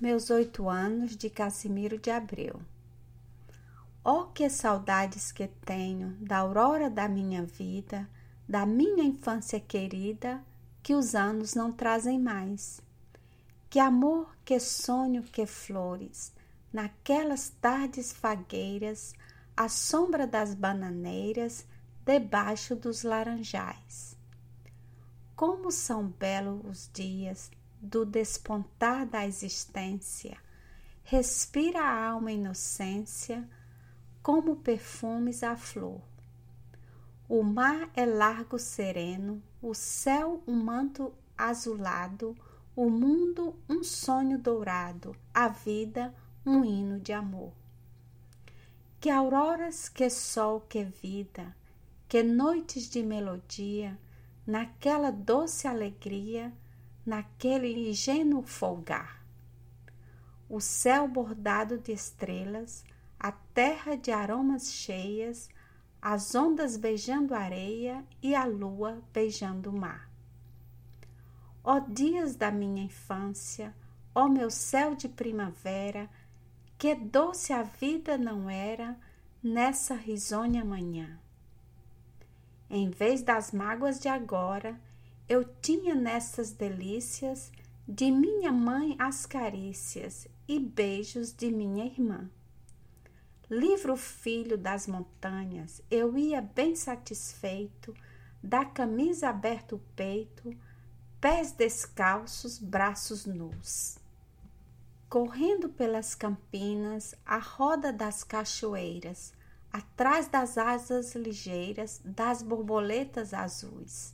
Meus oito anos de Casimiro de Abreu. Oh, que saudades que tenho da aurora da minha vida, da minha infância querida, que os anos não trazem mais. Que amor, que sonho, que flores, naquelas tardes fagueiras, à sombra das bananeiras, debaixo dos laranjais. Como são belos os dias do despontar da existência, respira a alma inocência, como perfumes a flor. O mar é largo sereno, o céu um manto azulado, o mundo um sonho dourado, a vida um hino de amor. Que auroras, que sol, que vida, que noites de melodia, naquela doce alegria, naquele ingênuo folgar. O céu bordado de estrelas, a terra de aromas cheias, as ondas beijando areia e a lua beijando o mar. Ó dias da minha infância, ó meu céu de primavera, que doce a vida não era nessa risonha manhã. Em vez das mágoas de agora, eu tinha nessas delícias de minha mãe as carícias e beijos de minha irmã. Livro filho das montanhas, eu ia bem satisfeito, da camisa aberto o peito, pés descalços, braços nus. Correndo pelas campinas, a roda das cachoeiras, atrás das asas ligeiras das borboletas azuis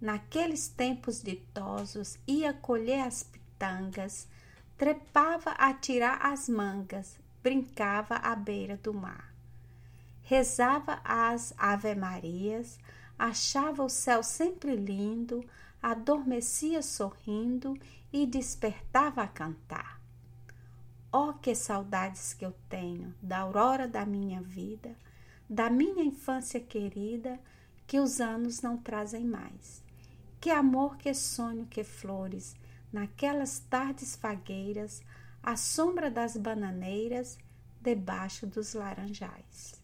naqueles tempos ditosos, ia colher as pitangas, trepava a tirar as mangas, brincava à beira do mar. Rezava as Ave-Marias, achava o céu sempre lindo, adormecia sorrindo e despertava a cantar. Oh, que saudades que eu tenho da aurora da minha vida, da minha infância querida, que os anos não trazem mais. Que amor, que sonho, que flores, naquelas tardes fagueiras, à sombra das bananeiras, debaixo dos laranjais.